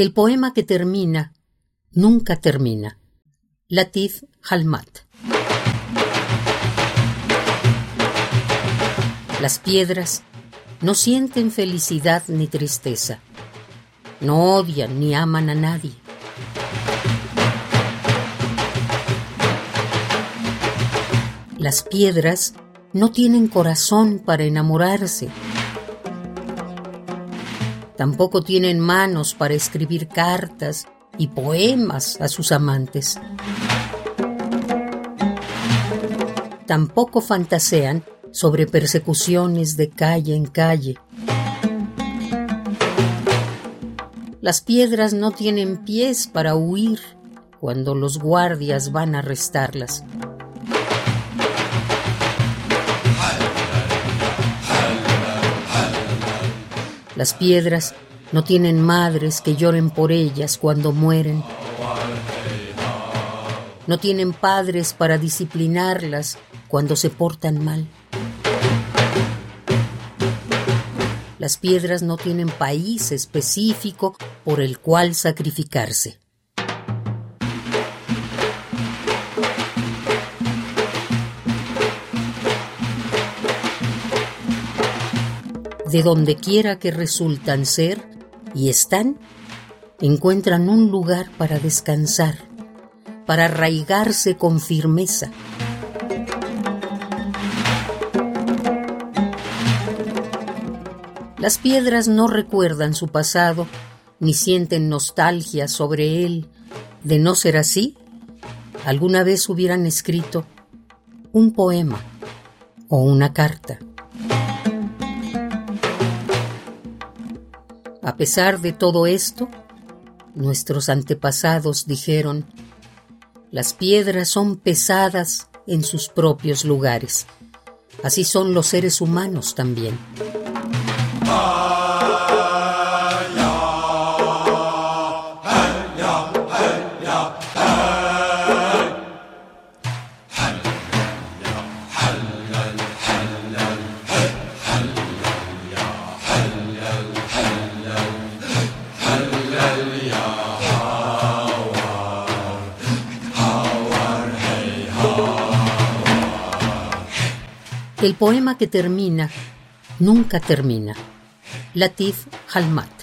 El poema que termina nunca termina. Latif Halmat. Las piedras no sienten felicidad ni tristeza. No odian ni aman a nadie. Las piedras no tienen corazón para enamorarse. Tampoco tienen manos para escribir cartas y poemas a sus amantes. Tampoco fantasean sobre persecuciones de calle en calle. Las piedras no tienen pies para huir cuando los guardias van a arrestarlas. Las piedras no tienen madres que lloren por ellas cuando mueren. No tienen padres para disciplinarlas cuando se portan mal. Las piedras no tienen país específico por el cual sacrificarse. De donde quiera que resultan ser y están, encuentran un lugar para descansar, para arraigarse con firmeza. Las piedras no recuerdan su pasado, ni sienten nostalgia sobre él. De no ser así, alguna vez hubieran escrito un poema o una carta. A pesar de todo esto, nuestros antepasados dijeron, las piedras son pesadas en sus propios lugares. Así son los seres humanos también. El poema que termina nunca termina. Latif Halmat.